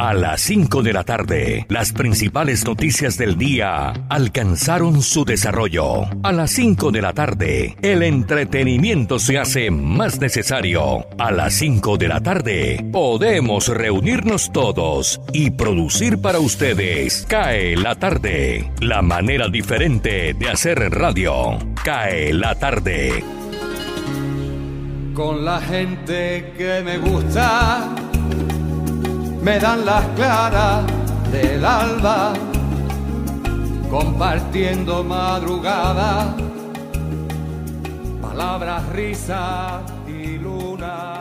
A las 5 de la tarde, las principales noticias del día alcanzaron su desarrollo. A las 5 de la tarde, el entretenimiento se hace más necesario. A las 5 de la tarde, podemos reunirnos todos y producir para ustedes. Cae la tarde, la manera diferente de hacer radio. Cae la tarde. Con la gente que me gusta me dan las claras del alba, compartiendo madrugada, palabras, risas y luna.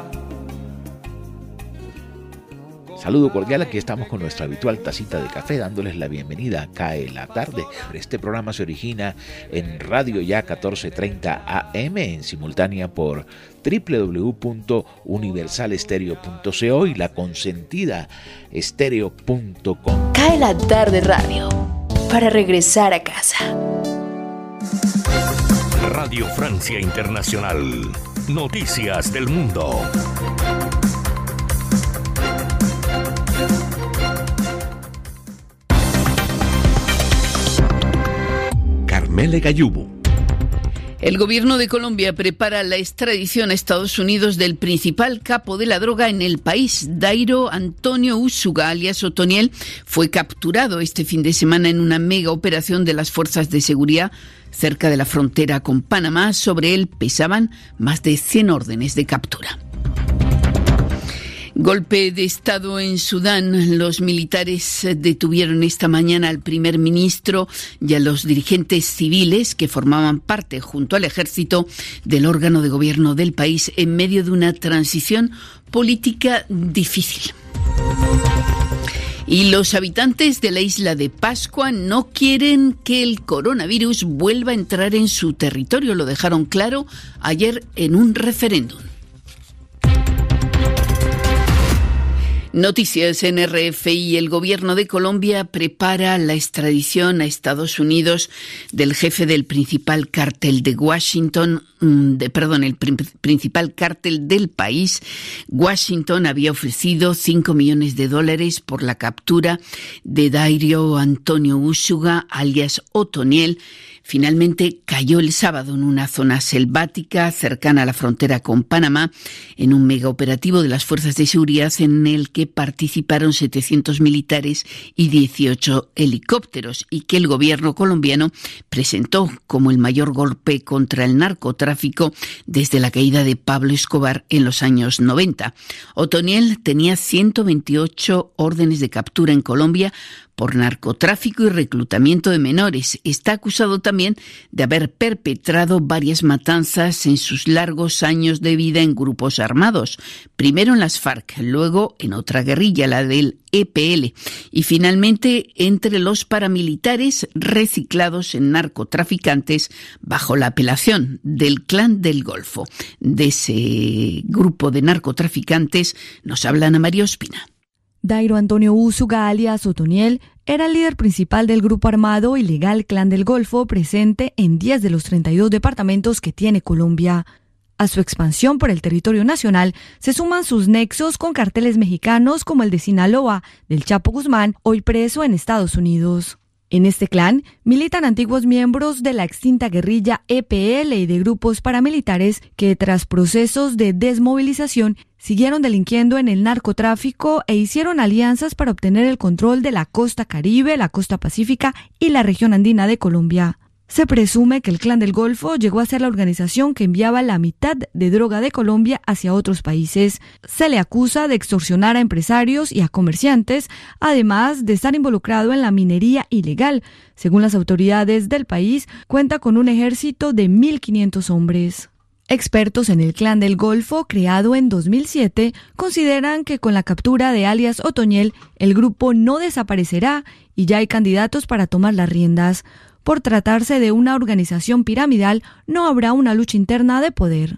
Saludo cordial, aquí estamos con nuestra habitual tacita de café, dándoles la bienvenida a Cae la Tarde. Este programa se origina en Radio Ya 1430 AM, en simultánea por www.universalestereo.co y la consentida estereo.com. Cae la tarde radio para regresar a casa. Radio Francia Internacional. Noticias del Mundo. Carmele Gayubo el gobierno de Colombia prepara la extradición a Estados Unidos del principal capo de la droga en el país, Dairo Antonio Usuga, alias Otoniel, fue capturado este fin de semana en una mega operación de las fuerzas de seguridad cerca de la frontera con Panamá. Sobre él pesaban más de 100 órdenes de captura. Golpe de Estado en Sudán. Los militares detuvieron esta mañana al primer ministro y a los dirigentes civiles que formaban parte, junto al ejército, del órgano de gobierno del país en medio de una transición política difícil. Y los habitantes de la isla de Pascua no quieren que el coronavirus vuelva a entrar en su territorio. Lo dejaron claro ayer en un referéndum. Noticias en RFI. El gobierno de Colombia prepara la extradición a Estados Unidos del jefe del principal cártel de Washington, mm, de, perdón, el principal cártel del país. Washington había ofrecido 5 millones de dólares por la captura de Dairio Antonio Usuga, alias Otoniel, finalmente cayó el sábado en una zona selvática cercana a la frontera con Panamá, en un mega operativo de las fuerzas de seguridad en el que participaron 700 militares y 18 helicópteros y que el gobierno colombiano presentó como el mayor golpe contra el narcotráfico desde la caída de Pablo Escobar en los años 90. Otoniel tenía 128 órdenes de captura en Colombia por narcotráfico y reclutamiento de menores. Está acusado también de haber perpetrado varias matanzas en sus largos años de vida en grupos armados, primero en las FARC, luego en otra guerrilla, la del EPL, y finalmente entre los paramilitares reciclados en narcotraficantes bajo la apelación del Clan del Golfo. De ese grupo de narcotraficantes nos habla Ana María Ospina. Dairo Antonio Usuga, alias Otoniel, era el líder principal del grupo armado ilegal Clan del Golfo presente en 10 de los 32 departamentos que tiene Colombia. A su expansión por el territorio nacional se suman sus nexos con carteles mexicanos como el de Sinaloa, del Chapo Guzmán, hoy preso en Estados Unidos. En este clan militan antiguos miembros de la extinta guerrilla EPL y de grupos paramilitares que tras procesos de desmovilización siguieron delinquiendo en el narcotráfico e hicieron alianzas para obtener el control de la costa caribe, la costa pacífica y la región andina de Colombia. Se presume que el Clan del Golfo llegó a ser la organización que enviaba la mitad de droga de Colombia hacia otros países. Se le acusa de extorsionar a empresarios y a comerciantes, además de estar involucrado en la minería ilegal. Según las autoridades del país, cuenta con un ejército de 1.500 hombres. Expertos en el Clan del Golfo, creado en 2007, consideran que con la captura de alias Otoñel, el grupo no desaparecerá y ya hay candidatos para tomar las riendas. Por tratarse de una organización piramidal, no habrá una lucha interna de poder.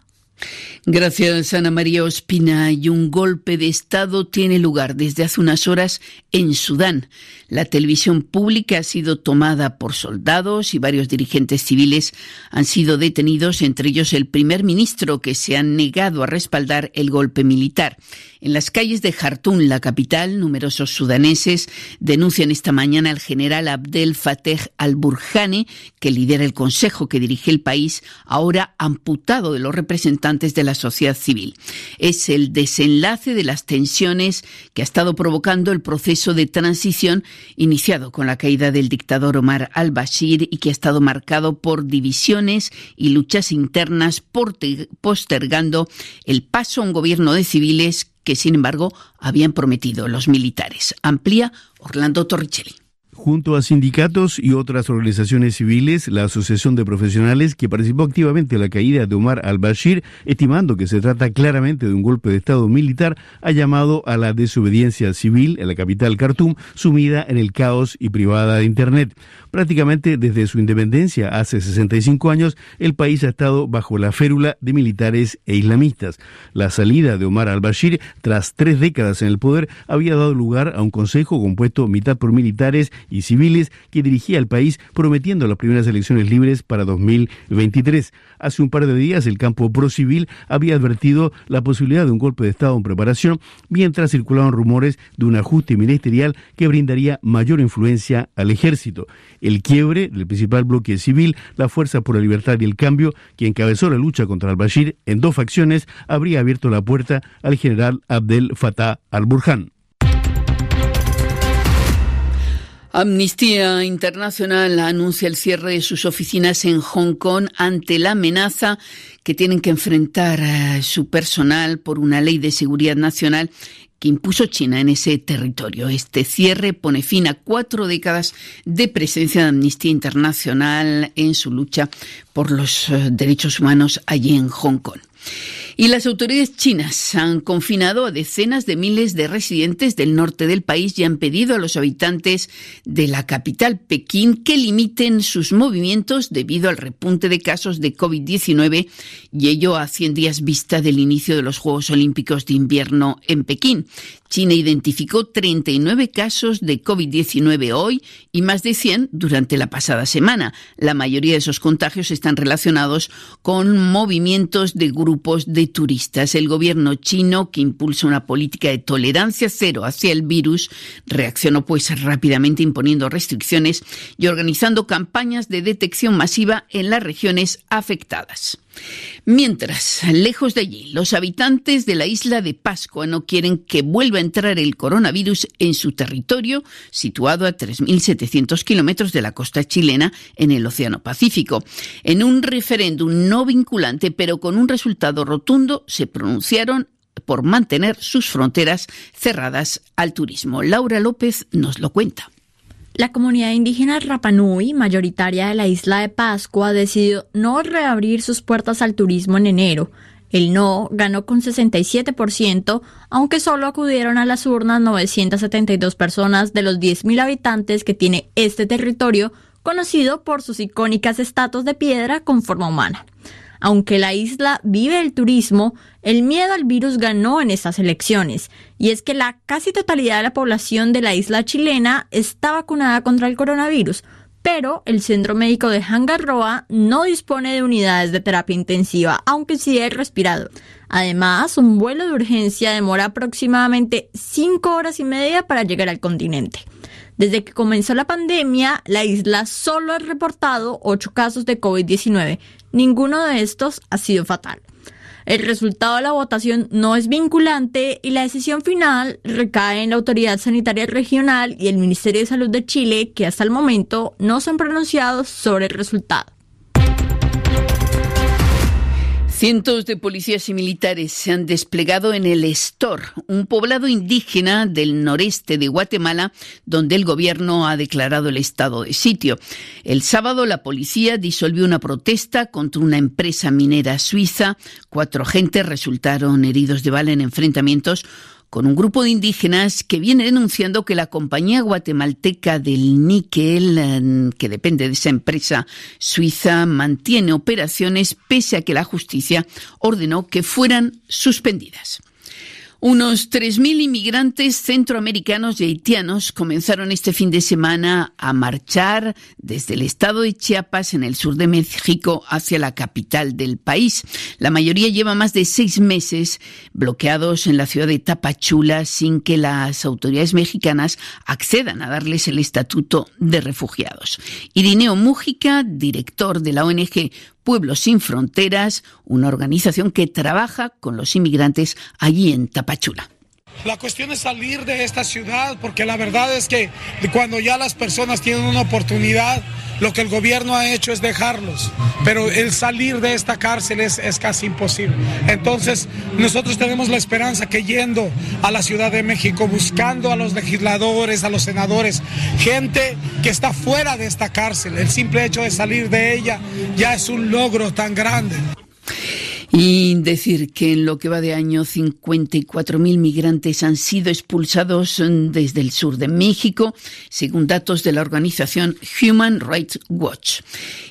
Gracias, Ana María Ospina. Y un golpe de Estado tiene lugar desde hace unas horas en Sudán. La televisión pública ha sido tomada por soldados y varios dirigentes civiles han sido detenidos, entre ellos el primer ministro que se ha negado a respaldar el golpe militar. En las calles de Jartum, la capital, numerosos sudaneses denuncian esta mañana al general Abdel Fattah al-Burhani, que lidera el consejo que dirige el país, ahora amputado de los representantes de la sociedad civil. Es el desenlace de las tensiones que ha estado provocando el proceso de transición iniciado con la caída del dictador Omar al-Bashir y que ha estado marcado por divisiones y luchas internas postergando el paso a un gobierno de civiles que, sin embargo, habían prometido los militares. Amplía Orlando Torricelli. Junto a sindicatos y otras organizaciones civiles, la Asociación de Profesionales, que participó activamente en la caída de Omar al-Bashir, estimando que se trata claramente de un golpe de Estado militar, ha llamado a la desobediencia civil en la capital Khartoum, sumida en el caos y privada de Internet. Prácticamente desde su independencia hace 65 años, el país ha estado bajo la férula de militares e islamistas. La salida de Omar al-Bashir, tras tres décadas en el poder, había dado lugar a un consejo compuesto mitad por militares y civiles que dirigía el país prometiendo las primeras elecciones libres para 2023. Hace un par de días el campo pro-civil había advertido la posibilidad de un golpe de Estado en preparación, mientras circulaban rumores de un ajuste ministerial que brindaría mayor influencia al ejército. El quiebre del principal bloque civil, la Fuerza por la Libertad y el Cambio, que encabezó la lucha contra al-Bashir en dos facciones, habría abierto la puerta al general Abdel Fattah al-Burhan. Amnistía Internacional anuncia el cierre de sus oficinas en Hong Kong ante la amenaza que tienen que enfrentar a su personal por una ley de seguridad nacional que impuso China en ese territorio. Este cierre pone fin a cuatro décadas de presencia de Amnistía Internacional en su lucha por los eh, derechos humanos allí en Hong Kong. Y las autoridades chinas han confinado a decenas de miles de residentes del norte del país y han pedido a los habitantes de la capital, Pekín, que limiten sus movimientos debido al repunte de casos de COVID-19 y ello a 100 días vista del inicio de los Juegos Olímpicos de Invierno en Pekín. China identificó 39 casos de COVID-19 hoy y más de 100 durante la pasada semana. La mayoría de esos contagios están relacionados con movimientos de grupos de turistas. El gobierno chino, que impulsa una política de tolerancia cero hacia el virus, reaccionó pues rápidamente imponiendo restricciones y organizando campañas de detección masiva en las regiones afectadas. Mientras, lejos de allí, los habitantes de la isla de Pascua no quieren que vuelva a entrar el coronavirus en su territorio, situado a 3.700 kilómetros de la costa chilena en el Océano Pacífico. En un referéndum no vinculante, pero con un resultado rotundo, se pronunciaron por mantener sus fronteras cerradas al turismo. Laura López nos lo cuenta. La comunidad indígena Rapanui, mayoritaria de la isla de Pascua, decidió no reabrir sus puertas al turismo en enero. El no ganó con 67%, aunque solo acudieron a las urnas 972 personas de los 10.000 habitantes que tiene este territorio, conocido por sus icónicas estatuas de piedra con forma humana. Aunque la isla vive el turismo, el miedo al virus ganó en estas elecciones, y es que la casi totalidad de la población de la isla chilena está vacunada contra el coronavirus, pero el Centro Médico de Hangarroa no dispone de unidades de terapia intensiva, aunque sí hay respirador. Además, un vuelo de urgencia demora aproximadamente 5 horas y media para llegar al continente. Desde que comenzó la pandemia, la isla solo ha reportado 8 casos de COVID-19. Ninguno de estos ha sido fatal. El resultado de la votación no es vinculante y la decisión final recae en la Autoridad Sanitaria Regional y el Ministerio de Salud de Chile, que hasta el momento no se han pronunciado sobre el resultado. Cientos de policías y militares se han desplegado en el Estor, un poblado indígena del noreste de Guatemala, donde el gobierno ha declarado el estado de sitio. El sábado la policía disolvió una protesta contra una empresa minera suiza. Cuatro agentes resultaron heridos de bala en enfrentamientos con un grupo de indígenas que viene denunciando que la compañía guatemalteca del níquel, que depende de esa empresa suiza, mantiene operaciones pese a que la justicia ordenó que fueran suspendidas. Unos 3.000 inmigrantes centroamericanos y haitianos comenzaron este fin de semana a marchar desde el estado de Chiapas en el sur de México hacia la capital del país. La mayoría lleva más de seis meses bloqueados en la ciudad de Tapachula sin que las autoridades mexicanas accedan a darles el estatuto de refugiados. Irineo Mújica, director de la ONG Pueblos sin Fronteras, una organización que trabaja con los inmigrantes allí en Tapachula. La cuestión es salir de esta ciudad porque la verdad es que cuando ya las personas tienen una oportunidad, lo que el gobierno ha hecho es dejarlos, pero el salir de esta cárcel es, es, casi imposible. Entonces, nosotros tenemos la esperanza que yendo a la Ciudad de México, buscando a los legisladores, a los senadores, gente que está fuera de esta cárcel, el simple hecho de salir de ella ya es un logro tan grande. Y decir que en lo que va de año 54.000 migrantes han sido expulsados desde el sur de México, según datos de la organización Human Rights Watch.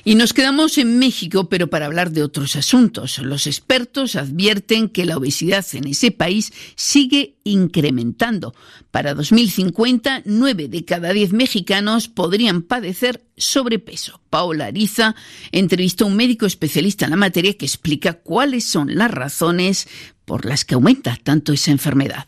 Y nos quedamos en México, pero para hablar de otros asuntos. Los expertos advierten que la obesidad en ese país sigue incrementando. Para 2050, 9 de cada 10 mexicanos podrían padecer sobrepeso. Paola Ariza entrevistó a un médico especialista en la materia que explica cuáles son las razones por las que aumenta tanto esa enfermedad.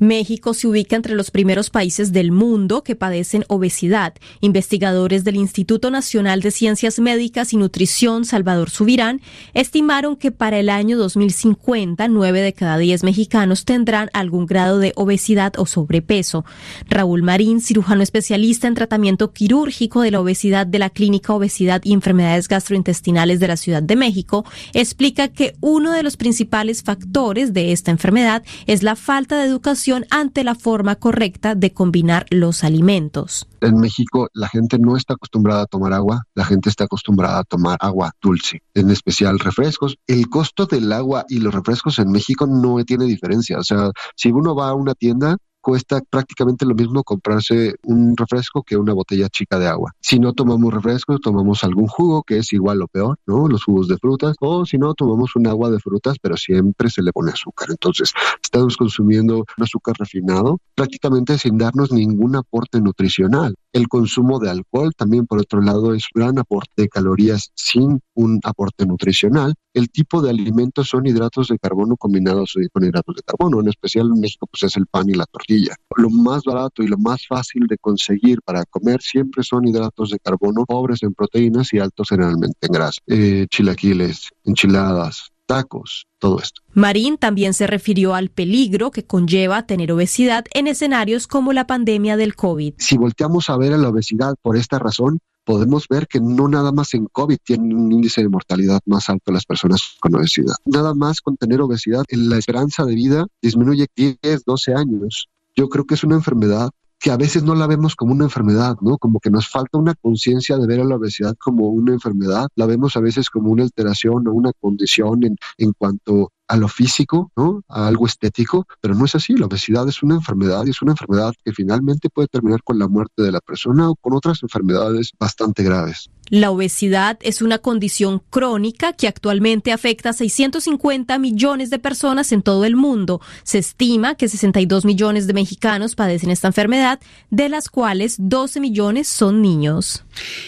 México se ubica entre los primeros países del mundo que padecen obesidad. Investigadores del Instituto Nacional de Ciencias Médicas y Nutrición, Salvador Subirán, estimaron que para el año 2050, nueve de cada diez mexicanos tendrán algún grado de obesidad o sobrepeso. Raúl Marín, cirujano especialista en tratamiento quirúrgico de la obesidad de la Clínica Obesidad y Enfermedades Gastrointestinales de la Ciudad de México, explica que uno de los principales factores de esta enfermedad es la falta de educación ante la forma correcta de combinar los alimentos. En México la gente no está acostumbrada a tomar agua, la gente está acostumbrada a tomar agua dulce, en especial refrescos. El costo del agua y los refrescos en México no tiene diferencia. O sea, si uno va a una tienda, cuesta prácticamente lo mismo comprarse un refresco que una botella chica de agua. Si no tomamos refrescos, tomamos algún jugo que es igual o peor, ¿no? Los jugos de frutas, o si no, tomamos un agua de frutas, pero siempre se le pone azúcar. Entonces, estamos consumiendo un azúcar refinado prácticamente sin darnos ningún aporte nutricional. El consumo de alcohol también, por otro lado, es un gran aporte de calorías sin un aporte nutricional. El tipo de alimentos son hidratos de carbono combinados con hidratos de carbono. En especial en México, pues es el pan y la tortilla. Lo más barato y lo más fácil de conseguir para comer siempre son hidratos de carbono pobres en proteínas y altos generalmente en grasa. Eh, chilaquiles, enchiladas, tacos, todo esto. Marín también se refirió al peligro que conlleva tener obesidad en escenarios como la pandemia del COVID. Si volteamos a ver a la obesidad por esta razón, podemos ver que no nada más en COVID tienen un índice de mortalidad más alto las personas con obesidad. Nada más con tener obesidad, la esperanza de vida disminuye 10, 12 años. Yo creo que es una enfermedad que a veces no la vemos como una enfermedad, ¿no? Como que nos falta una conciencia de ver a la obesidad como una enfermedad, la vemos a veces como una alteración o una condición en, en cuanto a lo físico, ¿no? A algo estético, pero no es así. La obesidad es una enfermedad y es una enfermedad que finalmente puede terminar con la muerte de la persona o con otras enfermedades bastante graves. La obesidad es una condición crónica que actualmente afecta a 650 millones de personas en todo el mundo. Se estima que 62 millones de mexicanos padecen esta enfermedad, de las cuales 12 millones son niños.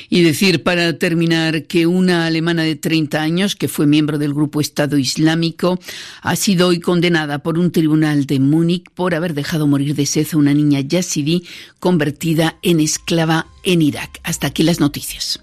Y decir, para terminar, que una alemana de 30 años, que fue miembro del grupo Estado Islámico, ha sido hoy condenada por un tribunal de Múnich por haber dejado morir de sed a una niña yazidí convertida en esclava en Irak. Hasta aquí las noticias.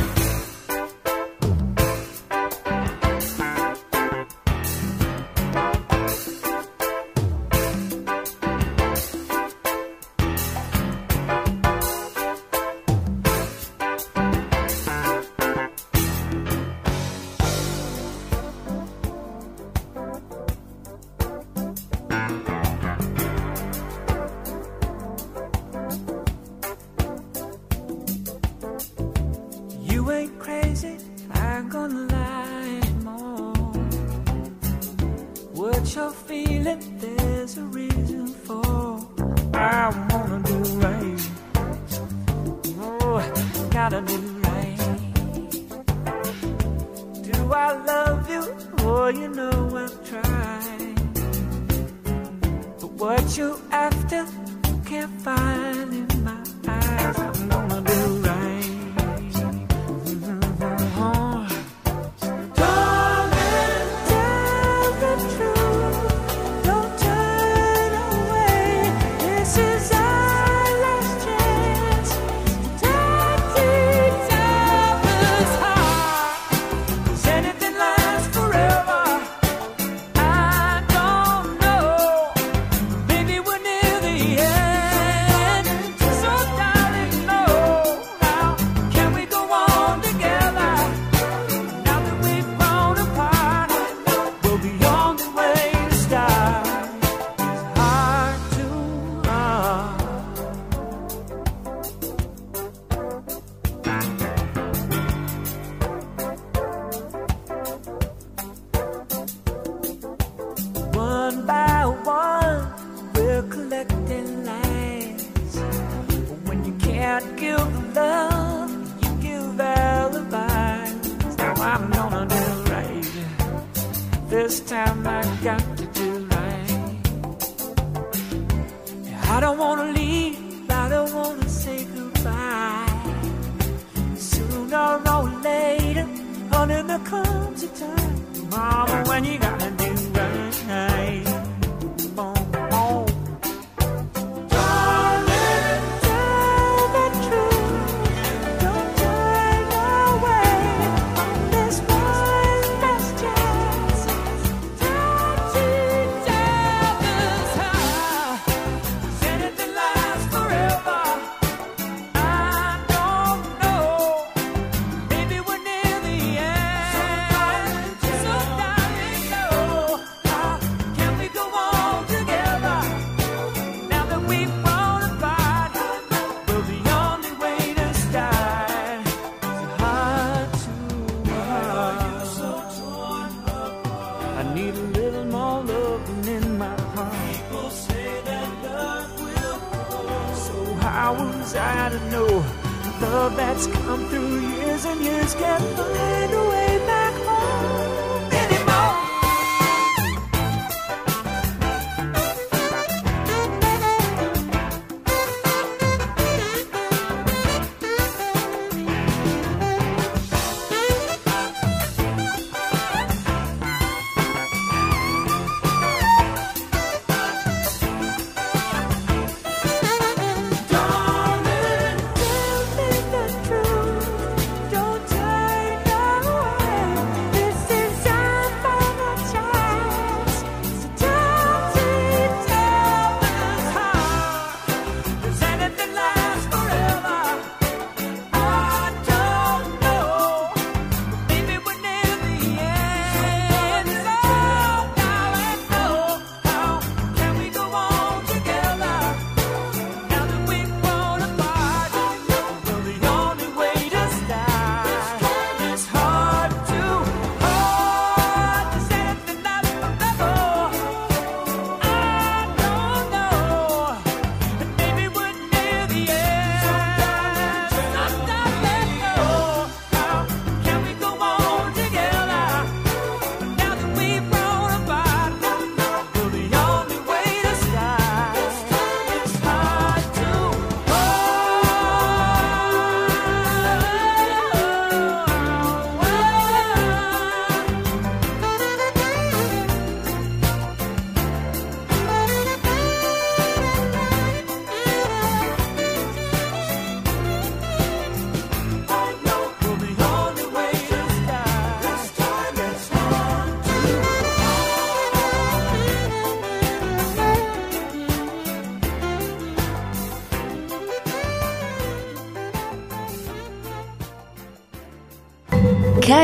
there comes a time, Mama.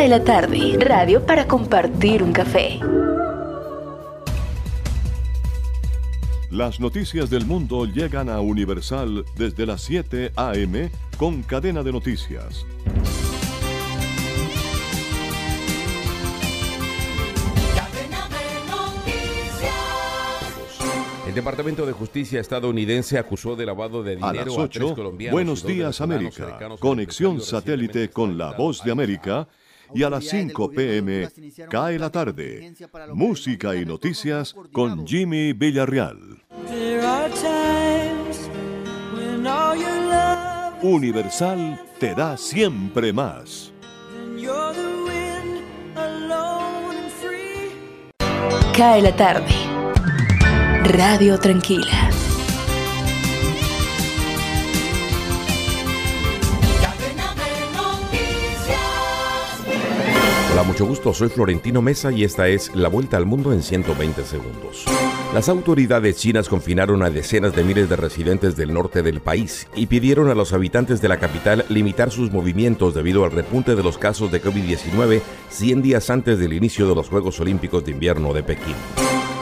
De la tarde, radio para compartir un café. Las noticias del mundo llegan a Universal desde las 7 a.m. con cadena de noticias. El Departamento de Justicia estadounidense acusó de lavado de dinero a, las 8, Buenos días, América. Conexión satélite con la voz de América y a las 5 pm cae la tarde. Música y noticias con Jimmy Villarreal. Universal te da siempre más. Cae la tarde. Radio Tranquila. Hola, mucho gusto. Soy Florentino Mesa y esta es La Vuelta al Mundo en 120 segundos. Las autoridades chinas confinaron a decenas de miles de residentes del norte del país y pidieron a los habitantes de la capital limitar sus movimientos debido al repunte de los casos de COVID-19 100 días antes del inicio de los Juegos Olímpicos de Invierno de Pekín.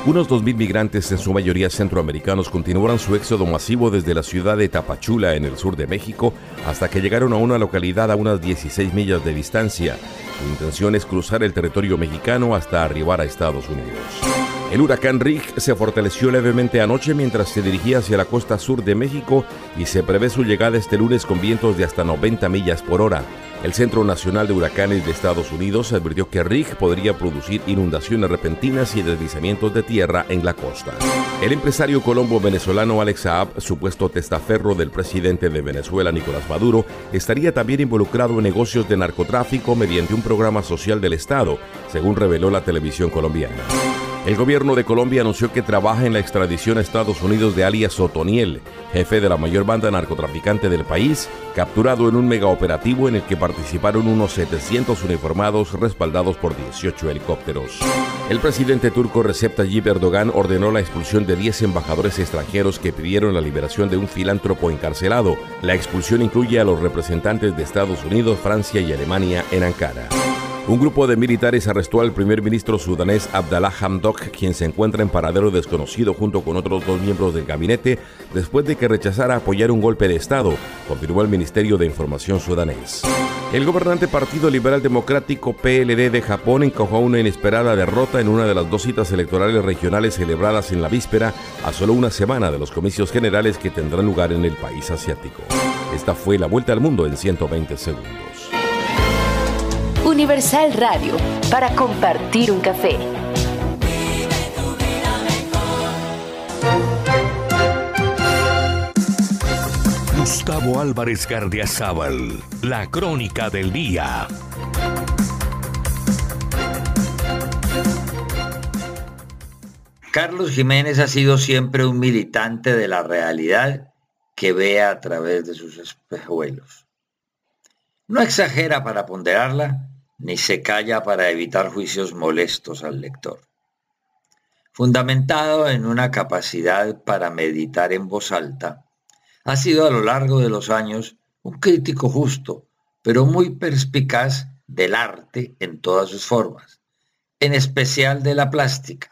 Unos 2.000 migrantes, en su mayoría centroamericanos, continuaron su éxodo masivo desde la ciudad de Tapachula, en el sur de México, hasta que llegaron a una localidad a unas 16 millas de distancia. Su intención es cruzar el territorio mexicano hasta arribar a Estados Unidos. El huracán Rick se fortaleció levemente anoche mientras se dirigía hacia la costa sur de México y se prevé su llegada este lunes con vientos de hasta 90 millas por hora. El Centro Nacional de Huracanes de Estados Unidos advirtió que Rick podría producir inundaciones repentinas y deslizamientos de tierra en la costa. El empresario colombo venezolano Alex Saab, supuesto testaferro del presidente de Venezuela Nicolás Maduro, estaría también involucrado en negocios de narcotráfico mediante un programa social del Estado, según reveló la televisión colombiana. El gobierno de Colombia anunció que trabaja en la extradición a Estados Unidos de alias Otoniel, jefe de la mayor banda narcotraficante del país, capturado en un megaoperativo en el que participaron unos 700 uniformados respaldados por 18 helicópteros. El presidente turco Recep Tayyip Erdogan ordenó la expulsión de 10 embajadores extranjeros que pidieron la liberación de un filántropo encarcelado. La expulsión incluye a los representantes de Estados Unidos, Francia y Alemania en Ankara. Un grupo de militares arrestó al primer ministro sudanés Abdallah Hamdok, quien se encuentra en paradero desconocido junto con otros dos miembros del gabinete, después de que rechazara apoyar un golpe de Estado, confirmó el Ministerio de Información sudanés. El gobernante Partido Liberal Democrático PLD de Japón encajó una inesperada derrota en una de las dos citas electorales regionales celebradas en la víspera a solo una semana de los comicios generales que tendrán lugar en el país asiático. Esta fue la vuelta al mundo en 120 segundos. Universal Radio, para compartir un café. Gustavo Álvarez Gardiazabal, la crónica del día. Carlos Jiménez ha sido siempre un militante de la realidad que ve a través de sus espejuelos. No exagera para ponderarla, ni se calla para evitar juicios molestos al lector. Fundamentado en una capacidad para meditar en voz alta, ha sido a lo largo de los años un crítico justo, pero muy perspicaz del arte en todas sus formas, en especial de la plástica.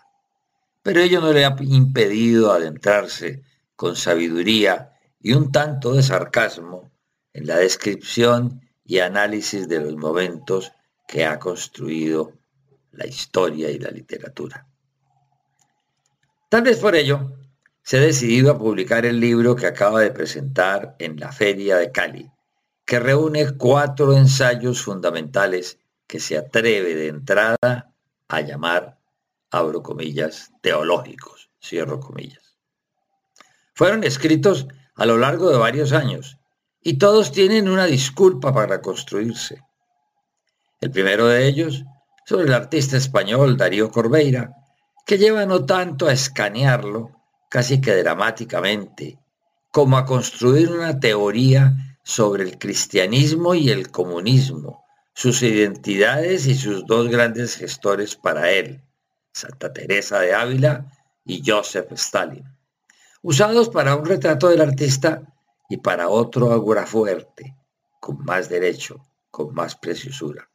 Pero ello no le ha impedido adentrarse con sabiduría y un tanto de sarcasmo en la descripción y análisis de los momentos que ha construido la historia y la literatura. Tal vez por ello se ha decidido a publicar el libro que acaba de presentar en la Feria de Cali, que reúne cuatro ensayos fundamentales que se atreve de entrada a llamar, abro comillas, teológicos, cierro comillas. Fueron escritos a lo largo de varios años y todos tienen una disculpa para construirse. El primero de ellos, sobre el artista español Darío Corbeira, que lleva no tanto a escanearlo, casi que dramáticamente, como a construir una teoría sobre el cristianismo y el comunismo, sus identidades y sus dos grandes gestores para él, Santa Teresa de Ávila y Joseph Stalin, usados para un retrato del artista y para otro fuerte, con más derecho, con más preciosura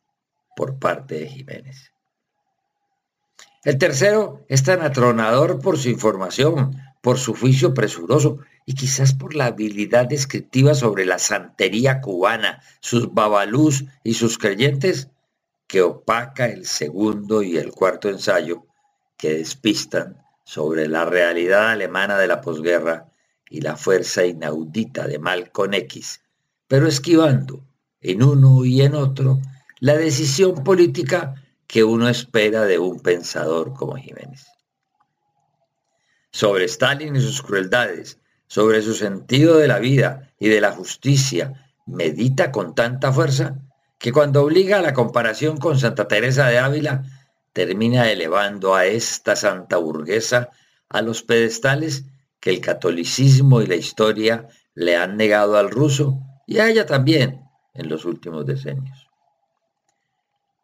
por parte de Jiménez. El tercero es tan atronador por su información, por su juicio presuroso y quizás por la habilidad descriptiva sobre la santería cubana, sus babalús y sus creyentes, que opaca el segundo y el cuarto ensayo, que despistan sobre la realidad alemana de la posguerra y la fuerza inaudita de Malcolm X, pero esquivando en uno y en otro la decisión política que uno espera de un pensador como Jiménez. Sobre Stalin y sus crueldades, sobre su sentido de la vida y de la justicia, medita con tanta fuerza que cuando obliga a la comparación con Santa Teresa de Ávila, termina elevando a esta santa burguesa a los pedestales que el catolicismo y la historia le han negado al ruso y a ella también en los últimos decenios.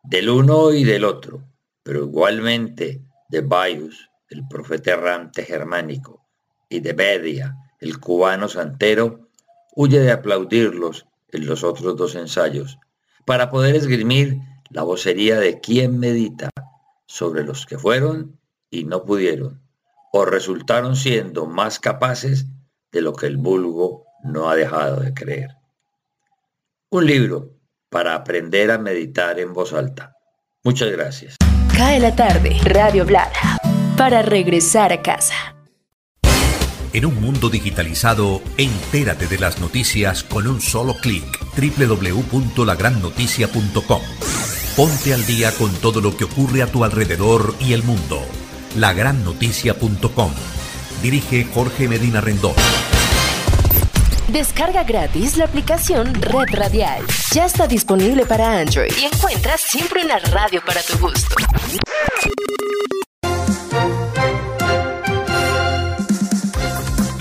Del uno y del otro, pero igualmente de Baius, el profeta errante germánico, y de Bedia, el cubano santero, huye de aplaudirlos en los otros dos ensayos, para poder esgrimir la vocería de quien medita sobre los que fueron y no pudieron, o resultaron siendo más capaces de lo que el vulgo no ha dejado de creer. Un libro para aprender a meditar en voz alta. Muchas gracias. Cae la tarde, Radio Blada, para regresar a casa. En un mundo digitalizado, entérate de las noticias con un solo clic. www.lagrannoticia.com. Ponte al día con todo lo que ocurre a tu alrededor y el mundo. Lagrannoticia.com. Dirige Jorge Medina Rendón. Descarga gratis la aplicación Red Radial. Ya está disponible para Android y encuentras siempre una radio para tu gusto.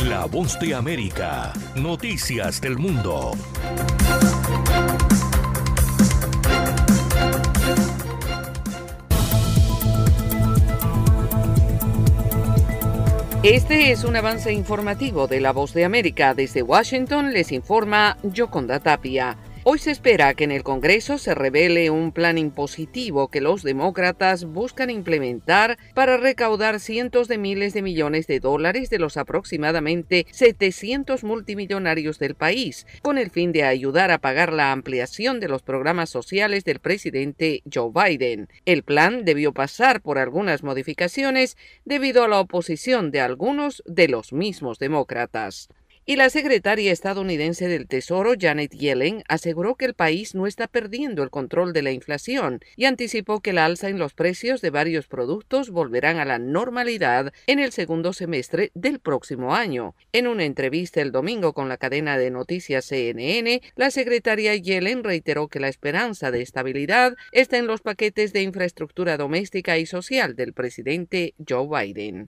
La voz de América. Noticias del mundo. Este es un avance informativo de La Voz de América. Desde Washington les informa Yoconda Tapia. Hoy se espera que en el Congreso se revele un plan impositivo que los demócratas buscan implementar para recaudar cientos de miles de millones de dólares de los aproximadamente 700 multimillonarios del país, con el fin de ayudar a pagar la ampliación de los programas sociales del presidente Joe Biden. El plan debió pasar por algunas modificaciones debido a la oposición de algunos de los mismos demócratas. Y la secretaria estadounidense del Tesoro, Janet Yellen, aseguró que el país no está perdiendo el control de la inflación y anticipó que la alza en los precios de varios productos volverán a la normalidad en el segundo semestre del próximo año. En una entrevista el domingo con la cadena de noticias CNN, la secretaria Yellen reiteró que la esperanza de estabilidad está en los paquetes de infraestructura doméstica y social del presidente Joe Biden.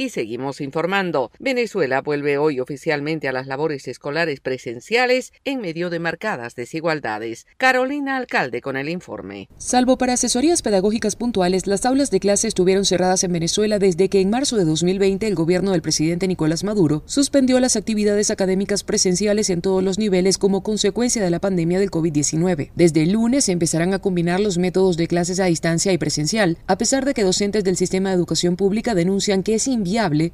Y seguimos informando. Venezuela vuelve hoy oficialmente a las labores escolares presenciales en medio de marcadas desigualdades. Carolina Alcalde con el informe. Salvo para asesorías pedagógicas puntuales, las aulas de clase estuvieron cerradas en Venezuela desde que en marzo de 2020 el gobierno del presidente Nicolás Maduro suspendió las actividades académicas presenciales en todos los niveles como consecuencia de la pandemia del COVID-19. Desde el lunes se empezarán a combinar los métodos de clases a distancia y presencial, a pesar de que docentes del sistema de educación pública denuncian que es inviable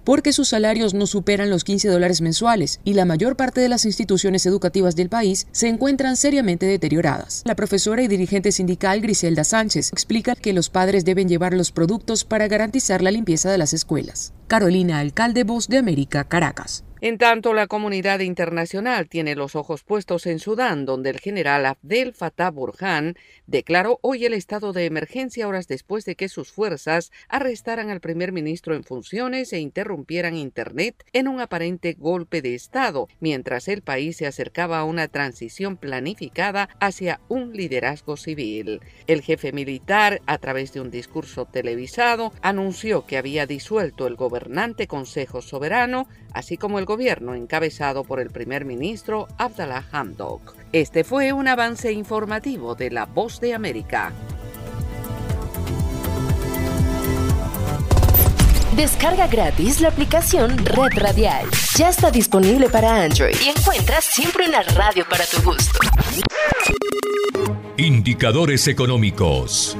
porque sus salarios no superan los 15 dólares mensuales y la mayor parte de las instituciones educativas del país se encuentran seriamente deterioradas. La profesora y dirigente sindical Griselda Sánchez explica que los padres deben llevar los productos para garantizar la limpieza de las escuelas. Carolina Alcalde, Voz de América, Caracas. En tanto, la comunidad internacional tiene los ojos puestos en Sudán, donde el general Abdel Fattah Burhan declaró hoy el estado de emergencia horas después de que sus fuerzas arrestaran al primer ministro en funciones e interrumpieran Internet en un aparente golpe de Estado, mientras el país se acercaba a una transición planificada hacia un liderazgo civil. El jefe militar, a través de un discurso televisado, anunció que había disuelto el gobernante Consejo Soberano, así como el gobierno encabezado por el primer ministro Abdallah Hamdok. Este fue un avance informativo de La Voz de América. Descarga gratis la aplicación Red Radial. Ya está disponible para Android y encuentras siempre una radio para tu gusto. Indicadores económicos.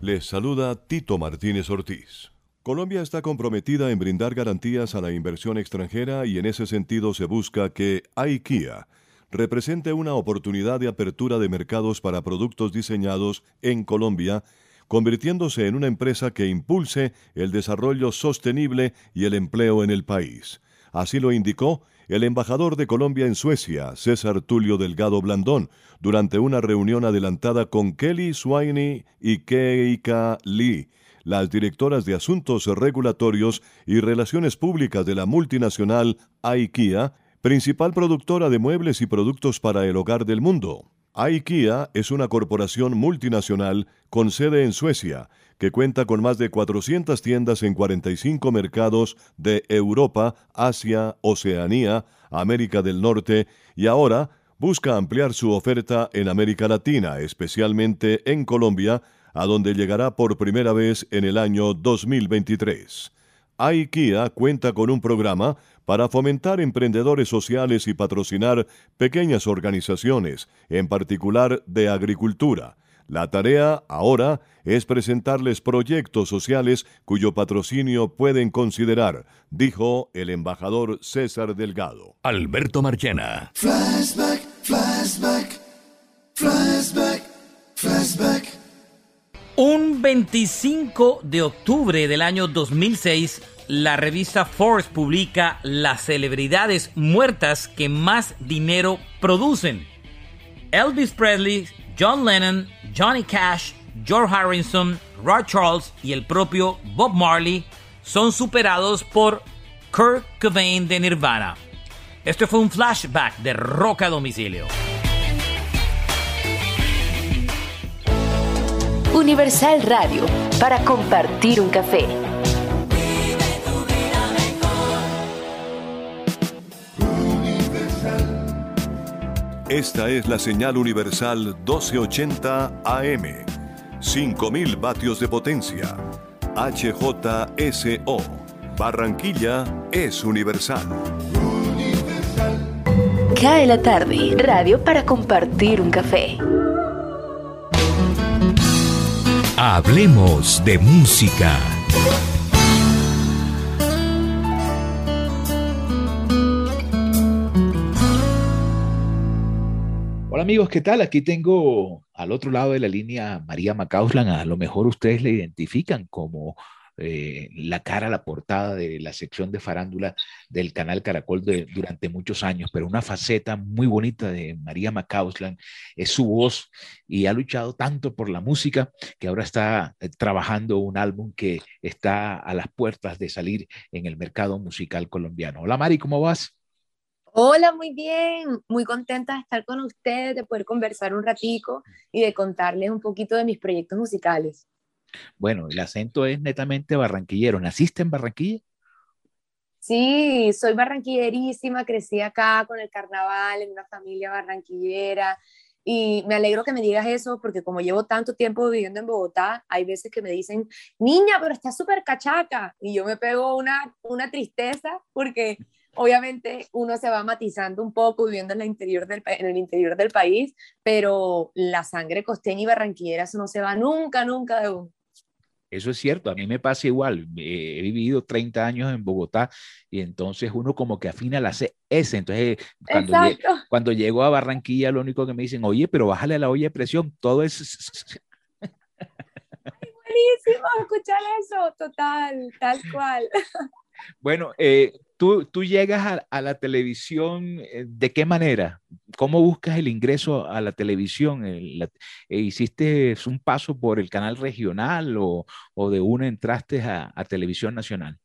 Les saluda Tito Martínez Ortiz. Colombia está comprometida en brindar garantías a la inversión extranjera y en ese sentido se busca que IKEA represente una oportunidad de apertura de mercados para productos diseñados en Colombia, convirtiéndose en una empresa que impulse el desarrollo sostenible y el empleo en el país. Así lo indicó el embajador de Colombia en Suecia, César Tulio Delgado Blandón, durante una reunión adelantada con Kelly Swiney y Keika Lee, las directoras de Asuntos Regulatorios y Relaciones Públicas de la multinacional IKEA, principal productora de muebles y productos para el hogar del mundo. IKEA es una corporación multinacional con sede en Suecia que cuenta con más de 400 tiendas en 45 mercados de Europa, Asia, Oceanía, América del Norte y ahora busca ampliar su oferta en América Latina, especialmente en Colombia, a donde llegará por primera vez en el año 2023. IKEA cuenta con un programa para fomentar emprendedores sociales y patrocinar pequeñas organizaciones, en particular de agricultura. La tarea ahora es presentarles proyectos sociales cuyo patrocinio pueden considerar, dijo el embajador César Delgado. Alberto Marchena. Flashback, flashback, flashback, flashback. Un 25 de octubre del año 2006, la revista Forbes publica las celebridades muertas que más dinero producen. Elvis Presley, John Lennon, Johnny Cash, George Harrison, Rod Charles y el propio Bob Marley son superados por Kurt Cobain de Nirvana. Este fue un flashback de Roca Domicilio. Universal Radio, para compartir un café. Esta es la señal universal 1280 AM. 5000 vatios de potencia. HJSO. Barranquilla es universal. Cae la tarde, radio para compartir un café. Hablemos de música. Hola amigos, ¿qué tal? Aquí tengo al otro lado de la línea María Macauslan. A lo mejor ustedes le identifican como eh, la cara, la portada de la sección de farándula del canal Caracol durante muchos años, pero una faceta muy bonita de María Macauslan es su voz y ha luchado tanto por la música que ahora está eh, trabajando un álbum que está a las puertas de salir en el mercado musical colombiano. Hola Mari, ¿cómo vas? Hola, muy bien, muy contenta de estar con ustedes, de poder conversar un ratico y de contarles un poquito de mis proyectos musicales. Bueno, el acento es netamente barranquillero. ¿Naciste en Barranquilla? Sí, soy barranquillerísima, crecí acá con el carnaval, en una familia barranquillera. Y me alegro que me digas eso porque como llevo tanto tiempo viviendo en Bogotá, hay veces que me dicen, niña, pero estás súper cachaca. Y yo me pego una, una tristeza porque obviamente uno se va matizando un poco viviendo en, el interior del país, pero la sangre costeña y barranquillera, eso no se va nunca, nunca de uno. Eso es cierto, a mí me pasa igual. He vivido 30 años en Bogotá y entonces uno como que afina la S. Entonces, cuando, cuando llego a Barranquilla, lo único que me dicen, oye, pero bájale la olla de presión, todo es... buenísimo escuchar eso, total, tal cual. Bueno, eh, tú, tú llegas a, la televisión, eh, ¿de qué manera? ¿Cómo buscas el ingreso a la televisión? Eh, ¿Hiciste un paso por el canal regional o, o de una entraste a, a, televisión nacional?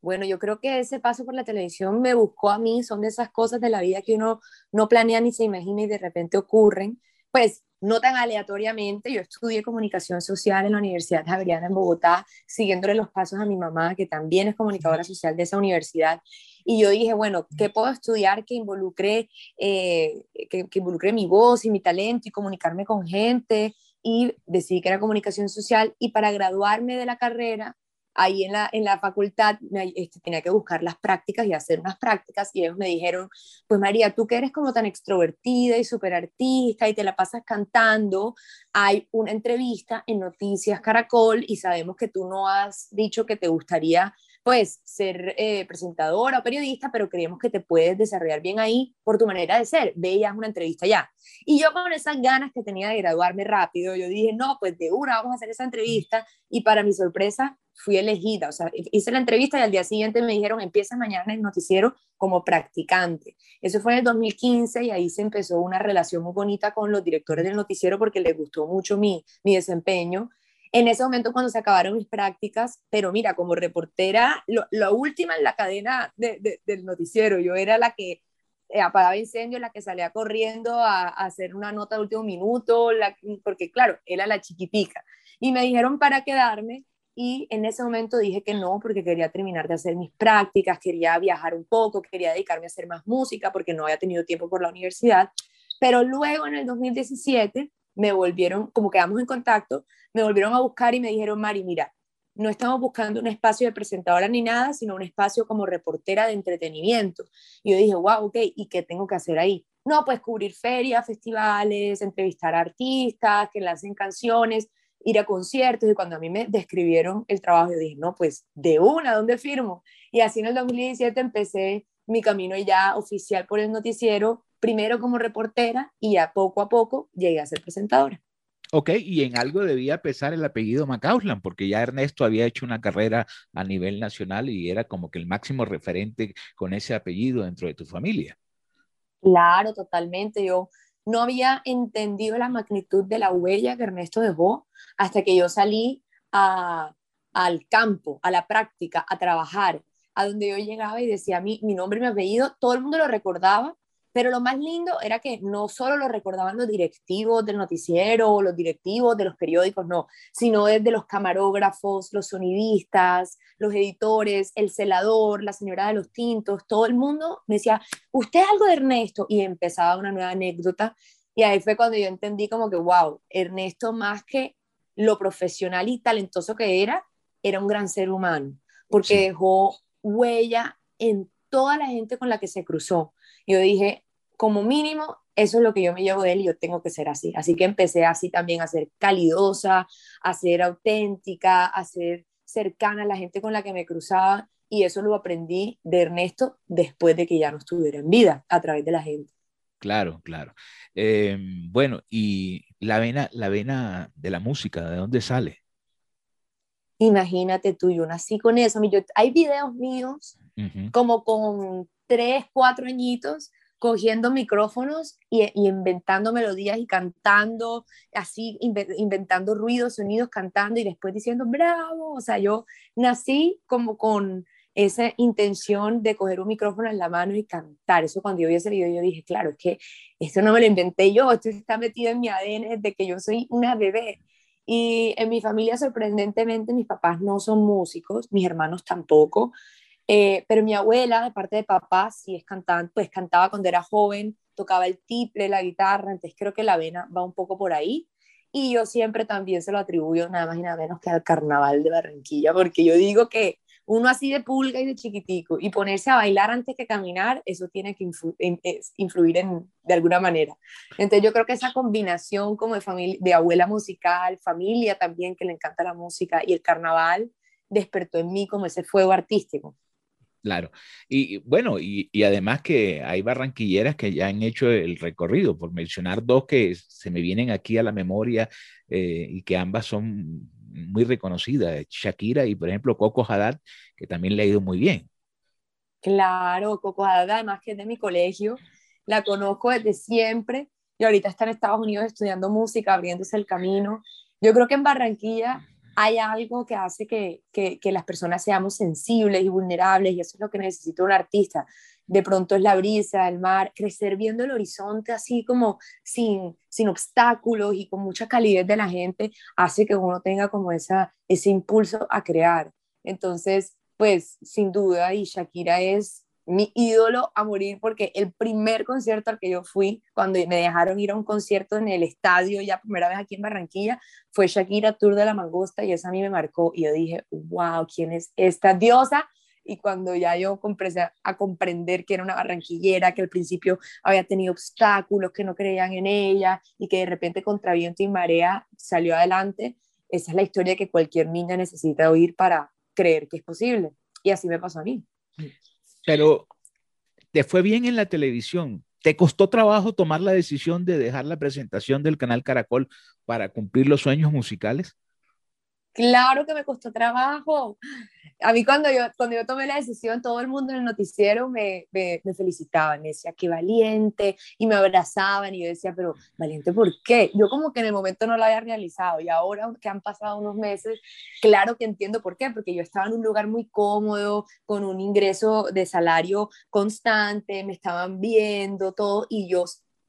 Bueno, yo creo que ese paso por la televisión me buscó a mí, son de esas cosas de la vida que uno no planea ni se imagina y de repente ocurren. Pues no tan aleatoriamente. Yo estudié comunicación social en la Universidad Javeriana en Bogotá, siguiéndole los pasos a mi mamá, que también es comunicadora social de esa universidad. Y yo dije, bueno, ¿qué puedo estudiar que involucre, eh, que, que involucre mi voz y mi talento y comunicarme con gente? Y decidí que era comunicación social. Y para graduarme de la carrera, ahí en la, en la facultad este, tenía que buscar las prácticas y hacer unas prácticas y ellos me dijeron, pues María, tú que eres como tan extrovertida y súper artista y te la pasas cantando, hay una entrevista en Noticias Caracol y sabemos que tú no has dicho que te gustaría pues ser eh, presentadora o periodista, pero creemos que te puedes desarrollar bien ahí por tu manera de ser. Veías una entrevista ya. Y yo con esas ganas que tenía de graduarme rápido, yo dije, no, pues de una vamos a hacer esa entrevista. Y para mi sorpresa, fui elegida. O sea, hice la entrevista y al día siguiente me dijeron, empieza mañana el noticiero como practicante. Eso fue en el 2015 y ahí se empezó una relación muy bonita con los directores del noticiero porque les gustó mucho mi, mi desempeño en ese momento cuando se acabaron mis prácticas, pero mira, como reportera, lo, última en la cadena del noticiero, yo era la que eh, apagaba incendios, la que salía corriendo a, hacer una nota de último minuto, porque claro, era la chiquitica. Y me dijeron para quedarme y en ese momento dije que no, porque quería terminar de hacer mis prácticas, quería viajar un poco, quería dedicarme a hacer más música, porque no había tenido tiempo por la universidad. Pero luego en el 2017 me volvieron, como quedamos en contacto, me volvieron a buscar y me dijeron, Mari, mira, no estamos buscando un espacio de presentadora ni nada, sino un espacio como reportera de entretenimiento. Y yo dije, wow, ok, ¿y qué tengo que hacer ahí? No, pues cubrir ferias, festivales, entrevistar a artistas que lancen canciones, ir a conciertos. Y cuando a mí me describieron el trabajo, yo dije, no, pues de una, ¿dónde firmo? Y así en el 2017 empecé mi camino ya oficial por el noticiero, primero como reportera y a poco a poco llegué a ser presentadora. Ok, y en algo debía pesar el apellido Macauslan, porque ya Ernesto había hecho una carrera a nivel nacional y era como que el máximo referente con ese apellido dentro de tu familia. Claro, totalmente. Yo no había entendido la magnitud de la huella que Ernesto dejó hasta que yo salí al campo, a la práctica, a trabajar, a donde yo llegaba y decía mi, mi nombre y mi apellido, todo el mundo lo recordaba, pero lo más lindo era que no solo lo recordaban los directivos del noticiero o los directivos de los periódicos, no, sino desde los camarógrafos, los sonidistas, los editores, el celador, la señora de los tintos, todo el mundo me decía, ¿usted es algo de Ernesto? Y empezaba una nueva anécdota. Y ahí fue cuando yo entendí como que, wow, Ernesto más que lo profesional y talentoso que era, era un gran ser humano, porque dejó huella en toda la gente con la que se cruzó. Yo dije, como mínimo, eso es lo que yo me llevo de él y yo tengo que ser así. Así que empecé así también a ser calidosa, a ser auténtica, a ser cercana a la gente con la que me cruzaba y eso lo aprendí de Ernesto después de que ya no estuviera en vida, a través de la gente. Claro, claro. Em, bueno, y la vena, la vena de la música, ¿de dónde sale? Imagínate tú, yo nací con eso. hay videos míos como con tres, cuatro añitos cogiendo micrófonos y, inventando melodías y cantando, así inventando ruidos, sonidos, cantando y después diciendo bravo. O sea, yo nací como con esa intención de coger un micrófono en la mano y cantar. Eso cuando yo vi ese video, yo dije, claro, es que esto no me lo inventé yo, esto está metido en mi ADN desde que yo soy una bebé. Y en mi familia, sorprendentemente, mis papás no son músicos, mis hermanos tampoco. Eh, pero mi abuela, de parte de papá, sí es cantante, pues cantaba cuando era joven, tocaba el tiple, la guitarra, entonces creo que la vena va un poco por ahí. Y yo siempre también se lo atribuyo nada más y nada menos que al carnaval de Barranquilla, porque yo digo que uno así de pulga y de chiquitico y ponerse a bailar antes que caminar, eso tiene que influir en, de alguna manera. Entonces yo creo que esa combinación como de, familia, de abuela musical, familia también que le encanta la música y el carnaval despertó en mí como ese fuego artístico. Claro. Y bueno, y, además que hay barranquilleras que ya han hecho el recorrido, por mencionar dos que se me vienen aquí a la memoria eh, y que ambas son muy reconocidas, Shakira y por ejemplo Coco Haddad, que también le ha ido muy bien. Claro, Coco Haddad además que es de mi colegio, la conozco desde siempre y ahorita está en Estados Unidos estudiando música, abriéndose el camino. Yo creo que en Barranquilla hay algo que hace que, que, las personas seamos sensibles y vulnerables y eso es lo que necesita un artista. De pronto es la brisa, el mar, crecer viendo el horizonte así como sin, sin obstáculos y con mucha calidez de la gente hace que uno tenga como esa, ese impulso a crear. Entonces, pues sin duda, y Shakira es mi ídolo a morir porque el primer concierto al que yo fui, cuando me dejaron ir a un concierto en el estadio, ya primera vez aquí en Barranquilla, fue Shakira Tour de la Mangosta y esa a mí me marcó y yo dije, wow, ¿quién es esta diosa? Y cuando ya yo empecé a comprender que era una barranquillera, que al principio había tenido obstáculos, que no creían en ella y que de repente contra viento y marea salió adelante, esa es la historia que cualquier niña necesita oír para creer que es posible. Y así me pasó a mí. Pero te fue bien en la televisión. ¿Te costó trabajo tomar la decisión de dejar la presentación del canal Caracol para cumplir los sueños musicales? Claro que me costó trabajo a mí cuando yo, cuando yo tomé la decisión, todo el mundo en el noticiero me, me, me, felicitaban, me decía, qué valiente, y me abrazaban, y yo decía, pero valiente, ¿por qué? Yo como que en el momento no lo había realizado, y ahora que han pasado unos meses, claro que entiendo por qué, porque yo estaba en un lugar muy cómodo, con un ingreso de salario constante, me estaban viendo todo, y yo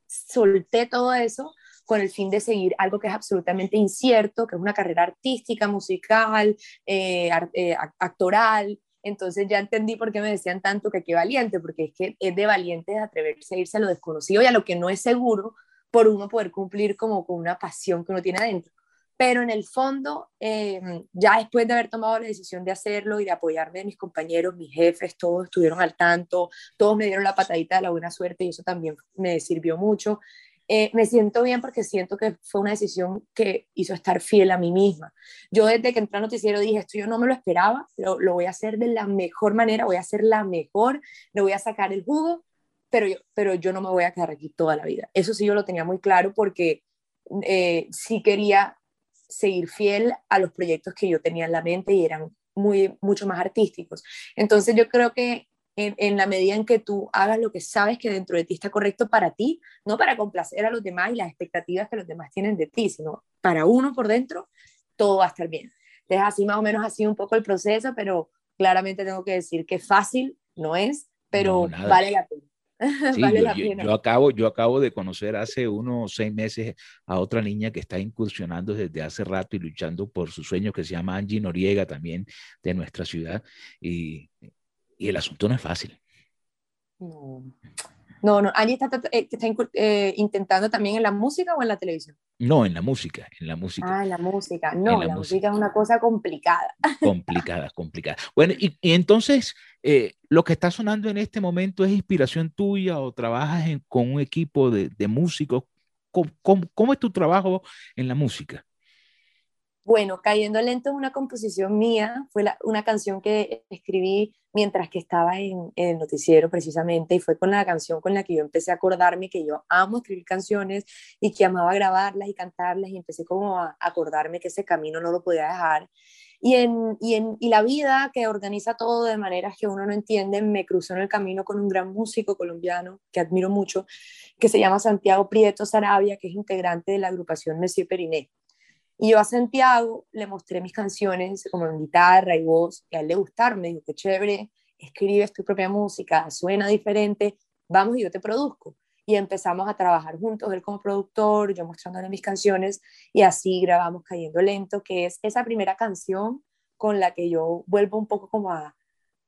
solté todo eso con el fin de seguir algo que es absolutamente incierto, que es una carrera artística, musical, eh, eh, actoral. Entonces ya entendí por qué me decían tanto que qué valiente, porque es que es de valiente atreverse a irse a lo desconocido y a lo que no es seguro por uno poder cumplir como con una pasión que uno tiene adentro. Pero en el fondo, eh, ya después de haber tomado la decisión de hacerlo y de apoyarme de mis compañeros, mis jefes, todos estuvieron al tanto, todos me dieron la patadita de la buena suerte y eso también me sirvió mucho. Eh, me siento bien porque siento que fue una decisión que hizo estar fiel a mí misma. Yo desde que entré al noticiero dije, esto yo no me lo esperaba, lo, lo voy a hacer de la mejor manera, voy a hacer la mejor, le voy a sacar el jugo, pero yo, pero yo no me voy a quedar aquí toda la vida. Eso sí yo lo tenía muy claro porque eh, sí quería seguir fiel a los proyectos que yo tenía en la mente y eran muy, mucho más artísticos. Entonces yo creo que en, la medida en que tú hagas lo que sabes que dentro de ti está correcto para ti, no para complacer a los demás y las expectativas que los demás tienen de ti, sino para uno por dentro, todo va a estar bien. Es así más o menos así un poco el proceso, pero claramente tengo que decir que fácil no es, pero vale la pena. Sí, vale yo, pena. Yo, acabo, yo acabo de conocer hace unos seis meses a otra niña que está incursionando desde hace rato y luchando por su sueño, que se llama Angie Noriega, también de nuestra ciudad. Y y el asunto no es fácil. No, no, no. Angie está, eh, está eh, intentando también en la música o en la televisión. No, en la música, en la música. Ah, en la música. No, la, música. es una cosa complicada. Complicada, complicada. Bueno, y, y entonces, eh, lo que está sonando en este momento es inspiración tuya o trabajas en, con un equipo de, de músicos. ¿Cómo, cómo, cómo es tu trabajo en la música? Bueno, Cayendo Lento es una composición mía, fue una canción que escribí mientras que estaba en, el noticiero precisamente y fue con la canción con la que yo empecé a acordarme que yo amo escribir canciones y que amaba grabarlas y cantarlas y empecé como a acordarme que ese camino no lo podía dejar. Y, en, y, en, y la vida que organiza todo de maneras que uno no entiende, me cruzó en el camino con un gran músico colombiano que admiro mucho, que se llama Santiago Prieto Sarabia, que es integrante de la agrupación Monsieur Periné. Y yo a Santiago le mostré mis canciones como en guitarra y voz, y a él le gustaron, me dijo, qué chévere, escribes tu propia música, suena diferente, vamos y yo te produzco. Y empezamos a trabajar juntos, él como productor, yo mostrándole mis canciones, y así grabamos Cayendo Lento, que es esa primera canción con la que yo vuelvo un poco como a,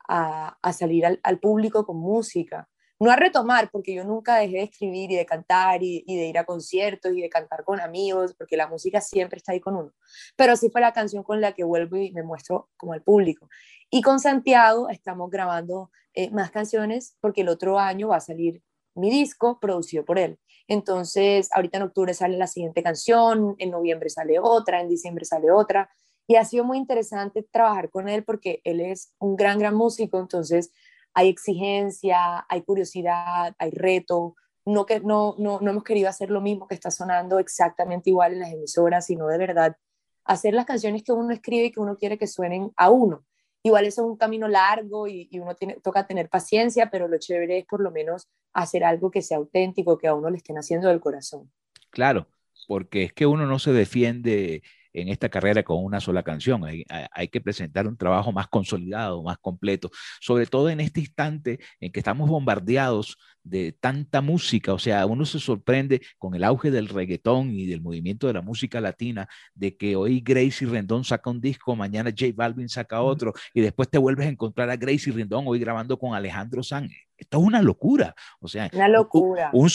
a, salir al, al público con música no a retomar, porque yo nunca dejé de escribir y de cantar y, de ir a conciertos y de cantar con amigos, porque la música siempre está ahí con uno, pero sí fue la canción con la que vuelvo y me muestro como al público. Y con Santiago estamos grabando eh, más canciones porque el otro año va a salir mi disco producido por él. Entonces, ahorita en octubre sale la siguiente canción, en noviembre sale otra, en diciembre sale otra. Y ha sido muy interesante trabajar con él porque él es un gran, gran músico. Entonces, hay exigencia, hay curiosidad, hay reto. No, que, no, no, no hemos querido hacer lo mismo que está sonando exactamente igual en las emisoras, sino de verdad hacer las canciones que uno escribe y que uno quiere que suenen a uno. Igual eso es un camino largo y, uno tiene, toca tener paciencia, pero lo chévere es por lo menos hacer algo que sea auténtico, que a uno le estén haciendo del corazón. Claro, porque es que uno no se defiende en esta carrera con una sola canción. Hay, hay, que presentar un trabajo más consolidado, más completo, sobre todo en este instante en que estamos bombardeados de tanta música. O sea, uno se sorprende con el auge del reggaetón y del movimiento de la música latina, de que hoy Gracie Rendón saca un disco, mañana J Balvin saca otro, y después te vuelves a encontrar a Gracie Rendón hoy grabando con Alejandro Sanz. Esto es una locura. O sea, una locura. Un,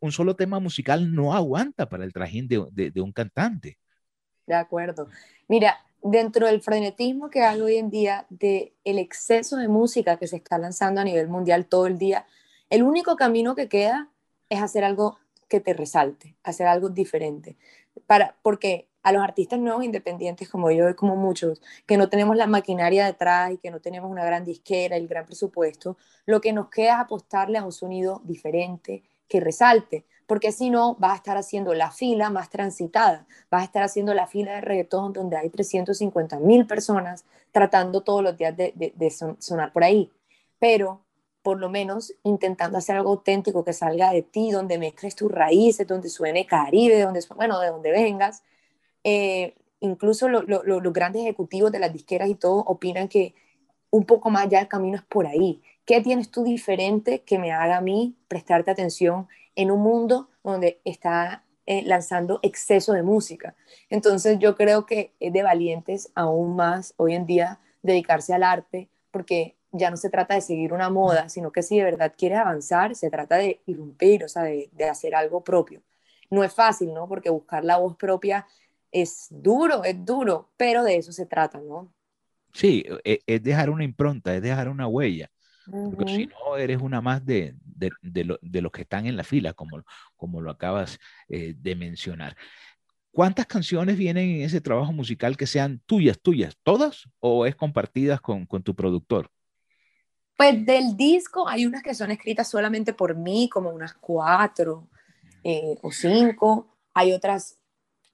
un, solo tema musical no aguanta para el trajín de, de un cantante. De acuerdo. Mira, dentro del frenetismo que hay hoy en día, de el exceso de música que se está lanzando a nivel mundial todo el día, el único camino que queda es hacer algo que te resalte, hacer algo diferente. Para, porque a los artistas nuevos independientes como yo y como muchos, que no tenemos la maquinaria detrás y que no tenemos una gran disquera el gran presupuesto, lo que nos queda es apostarle a un sonido diferente que resalte, porque si no vas a estar haciendo la fila más transitada, vas a estar haciendo la fila de reggaetón donde hay 350 mil personas tratando todos los días de, sonar por ahí. Pero por lo menos intentando hacer algo auténtico que salga de ti, donde mezcles tus raíces, donde suene Caribe, donde bueno, de donde vengas. Eh, incluso los grandes ejecutivos de las disqueras y todo opinan que un poco más ya el camino es por ahí. ¿Qué tienes tú diferente que me haga a mí prestarte atención en un mundo donde está eh, lanzando exceso de música? Entonces yo creo que es de valientes aún más hoy en día dedicarse al arte, porque ya no se trata de seguir una moda, sino que si de verdad quieres avanzar, se trata de irrumpir, o sea, de, hacer algo propio. No es fácil, ¿no? Porque buscar la voz propia es duro, es duro, pero de eso se trata, ¿no? Sí, e, es, dejar una impronta, es dejar una huella. Porque si no, eres una más de, los que están en la fila, como, como lo acabas eh, de mencionar. ¿Cuántas canciones vienen en ese trabajo musical que sean tuyas, tuyas? ¿Todas o es compartidas con, con tu productor? Pues del disco hay unas que son escritas solamente por mí, como unas cuatro eh, o cinco. Hay otras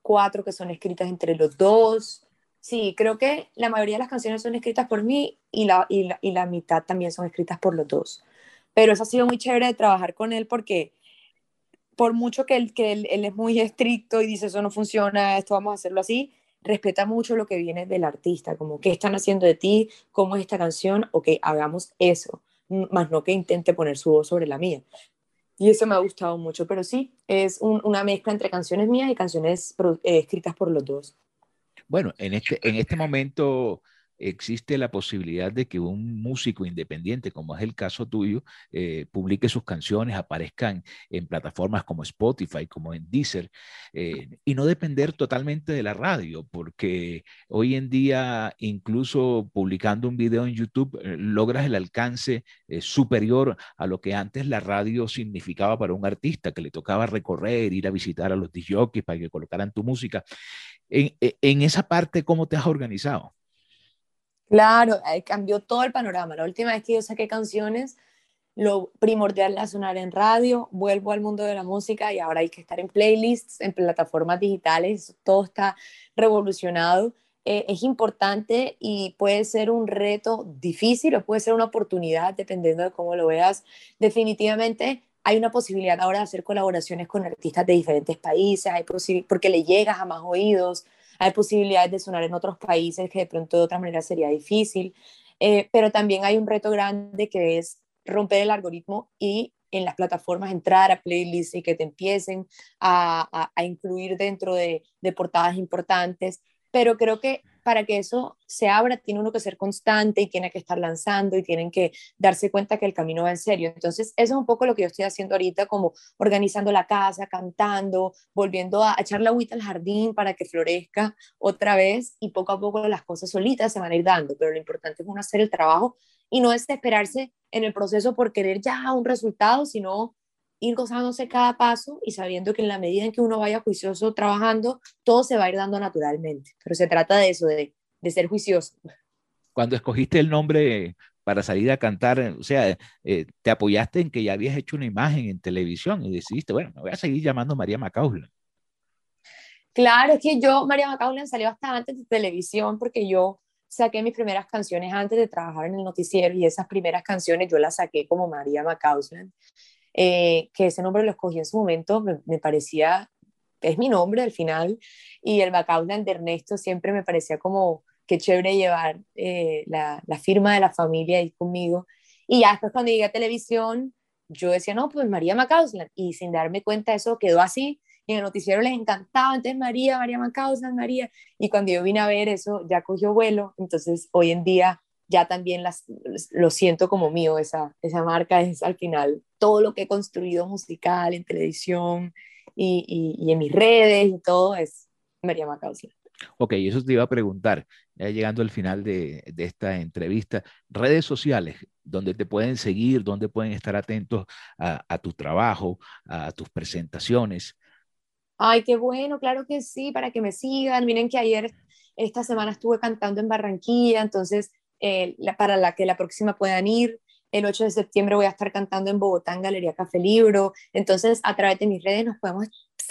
cuatro que son escritas entre los dos. Sí, creo que la mayoría de las canciones son escritas por mí y la, y la, mitad también son escritas por los dos. Pero eso ha sido muy chévere de trabajar con él porque por mucho que, él, que él, él es muy estricto y dice eso no funciona, esto vamos a hacerlo así, respeta mucho lo que viene del artista, como qué están haciendo de ti, cómo es esta canción, o que hagamos eso, más no que intente poner su voz sobre la mía. Y eso me ha gustado mucho, pero sí, es una mezcla entre canciones mías y canciones eh, escritas por los dos. Bueno, en este, en este momento existe la posibilidad de que un músico independiente, como es el caso tuyo, eh, publique sus canciones, aparezcan en plataformas como Spotify, como en Deezer, eh, y no depender totalmente de la radio, porque hoy en día, incluso publicando un video en YouTube, eh, logras el alcance superior a lo que antes la radio significaba para un artista, que le tocaba recorrer, ir a visitar a los DJs para que colocaran tu música. En, en esa parte, ¿cómo te has organizado? Claro, cambió todo el panorama. La última vez que yo saqué canciones, lo primordial era sonar en radio, vuelvo al mundo de la música y ahora hay que estar en playlists, en plataformas digitales, todo está revolucionado. Eh, es importante y puede ser un reto difícil o puede ser una oportunidad, dependiendo de cómo lo veas. Definitivamente hay una posibilidad ahora de hacer colaboraciones con artistas de diferentes países, hay porque le llegas a más oídos, hay posibilidades de sonar en otros países que de pronto de otra manera sería difícil, eh, pero también hay un reto grande que es romper el algoritmo y en las plataformas entrar a playlists y que te empiecen a, a, incluir dentro de, de portadas importantes, pero creo que para que eso se abra, tiene uno que ser constante y tiene que estar lanzando y tienen que darse cuenta que el camino va en serio. Entonces, eso es un poco lo que yo estoy haciendo ahorita, como organizando la casa, cantando, volviendo a echar la agüita al jardín para que florezca otra vez y poco a poco las cosas solitas se van a ir dando, pero lo importante es uno hacer el trabajo y no desesperarse en el proceso por querer ya un resultado, sino ir gozándose cada paso y sabiendo que en la medida en que uno vaya juicioso trabajando, todo se va a ir dando naturalmente. Pero se trata de eso, de, de ser juicioso. Cuando escogiste el nombre para salir a cantar, o sea, eh, te apoyaste en que ya habías hecho una imagen en televisión y decidiste, bueno, me voy a seguir llamando María Macaulay. Claro, es que yo, María Macaulay, salió hasta antes de televisión porque yo saqué mis primeras canciones antes de trabajar en el noticiero y esas primeras canciones yo las saqué como María Macaulay. Eh, que ese nombre lo escogí en su momento, me, parecía es mi nombre al final, y el Background de Ernesto siempre me parecía como que chévere llevar eh, la, la, firma de la familia ahí conmigo. Y ya después cuando llegué a televisión, yo decía, no, pues María Macausland, y sin darme cuenta eso quedó así, y en el noticiero les encantaba, entonces María, María Macausland, María, y cuando yo vine a ver eso ya cogió vuelo, entonces hoy en día ya también las, lo siento como mío, esa, esa marca es al final todo lo que he construido musical, en televisión y, y, en mis redes y todo es María Macausland. Ok, eso te iba a preguntar, ya llegando al final de, de, esta entrevista, redes sociales, donde te pueden seguir, donde pueden estar atentos a, a, tu trabajo, a tus presentaciones. Ay, qué bueno, claro que sí, para que me sigan. Miren que ayer, esta semana estuve cantando en Barranquilla, entonces eh, para la que la próxima puedan ir. El 8 de septiembre voy a estar cantando en Bogotá en Galería Café Libro. Entonces, a través de mis redes nos podemos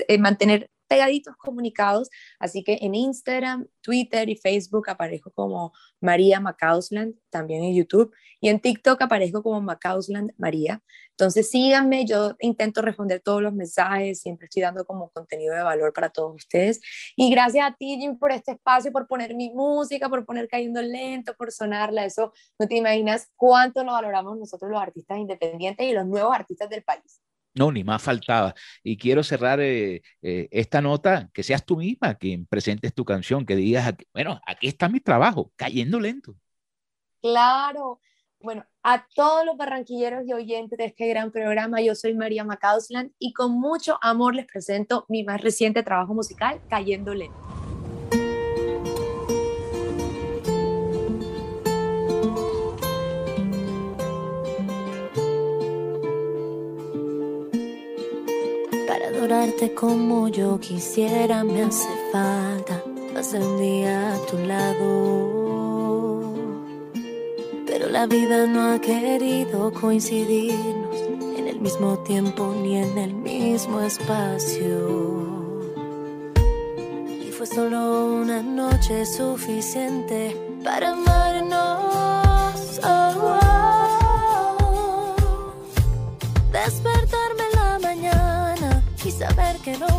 eh, mantener pegaditos comunicados. Así que en Instagram, Twitter y Facebook aparezco como María Macausland, también en YouTube. Y en TikTok aparezco como Macausland María. Entonces síganme, yo intento responder todos los mensajes, siempre estoy dando como contenido de valor para todos ustedes. Y gracias a ti, Jim, por este espacio, por poner mi música, por poner cayendo lento, por sonarla. Eso no te imaginas cuánto lo valoramos nosotros los artistas independientes y los nuevos artistas del país. No, ni más faltaba. Y quiero cerrar eh, eh, esta nota, que seas tú misma quien presentes tu canción, que digas, bueno, aquí está mi trabajo, cayendo lento. Claro. Bueno, a todos los barranquilleros y oyentes de este gran programa, yo soy María Macausland y con mucho amor les presento mi más reciente trabajo musical, Cayendo Lento. Como yo quisiera me hace falta pasar un día a tu lado. Pero la vida no ha querido coincidirnos en el mismo tiempo ni en el mismo espacio. Y fue solo una noche suficiente para amarnos.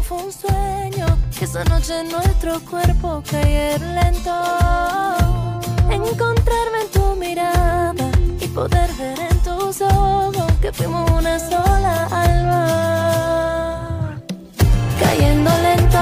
Fue un sueño, que esa noche nuestro cuerpo cayeron lento. Encontrarme en tu mirada y poder ver en tus ojos que fuimos una sola alma. Cayendo lento,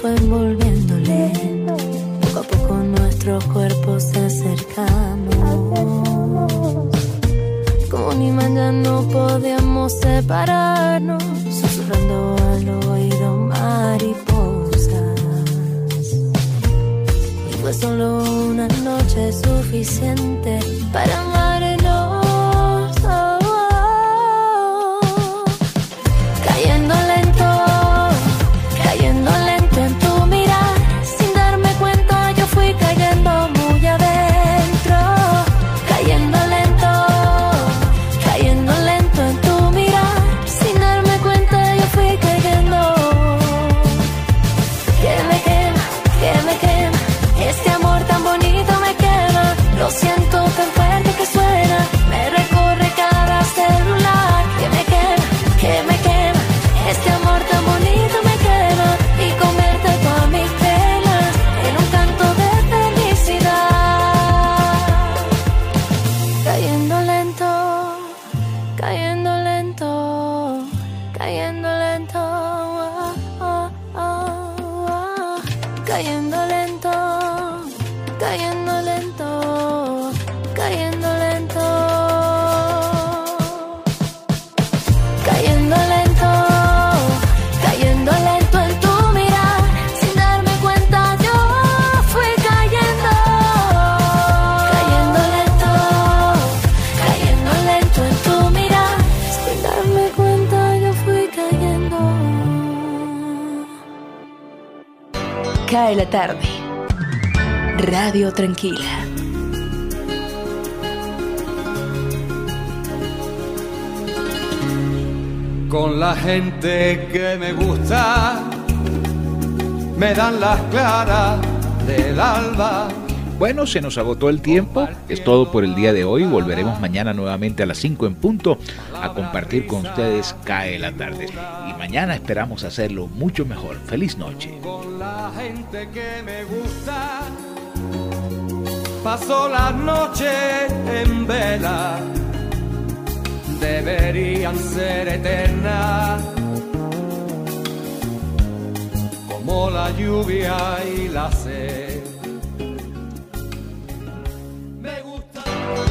fue envolviendo Cae la tarde. Radio Tranquila. Con la gente que me gusta, me dan las claras del alba bueno, se nos agotó el tiempo. Es todo por el día de hoy. Volveremos mañana nuevamente a las 5 en punto a compartir con ustedes Cae la tarde. Y mañana esperamos hacerlo mucho mejor. Feliz noche. La gente que me gusta, paso la noche en vela. Deberían ser eternas. Como la lluvia y la sed.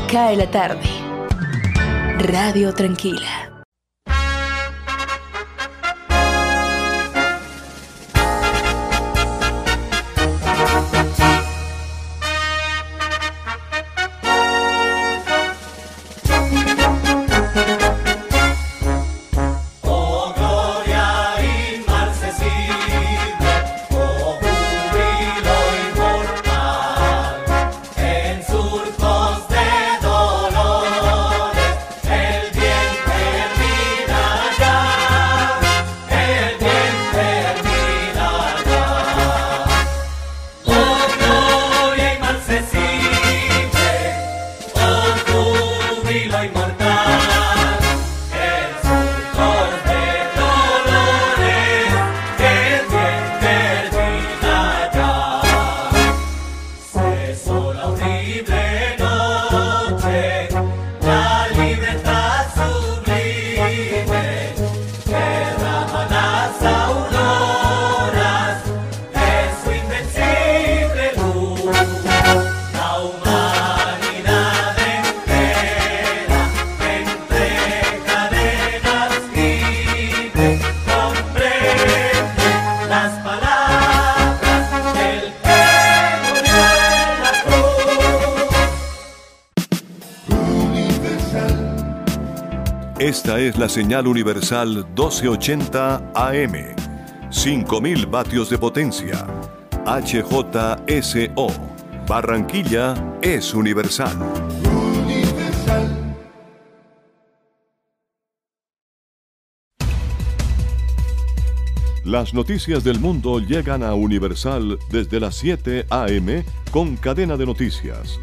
Cae la tarde. Radio Tranquila. La señal universal 1280 AM. 5000 vatios de potencia. HJSO. Barranquilla es universal. Las noticias del mundo llegan a Universal desde las 7 AM con cadena de noticias.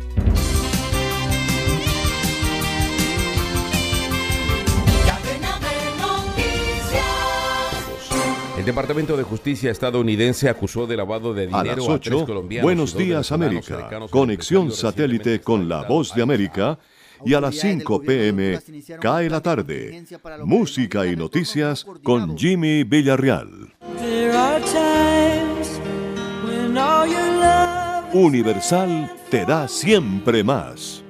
El Departamento de Justicia estadounidense acusó de lavado de dinero a, las 8, Buenos días, América. Conexión satélite con la voz de América. Y a las 5 pm cae la tarde. Música y noticias con Jimmy Villarreal. Universal te da siempre más.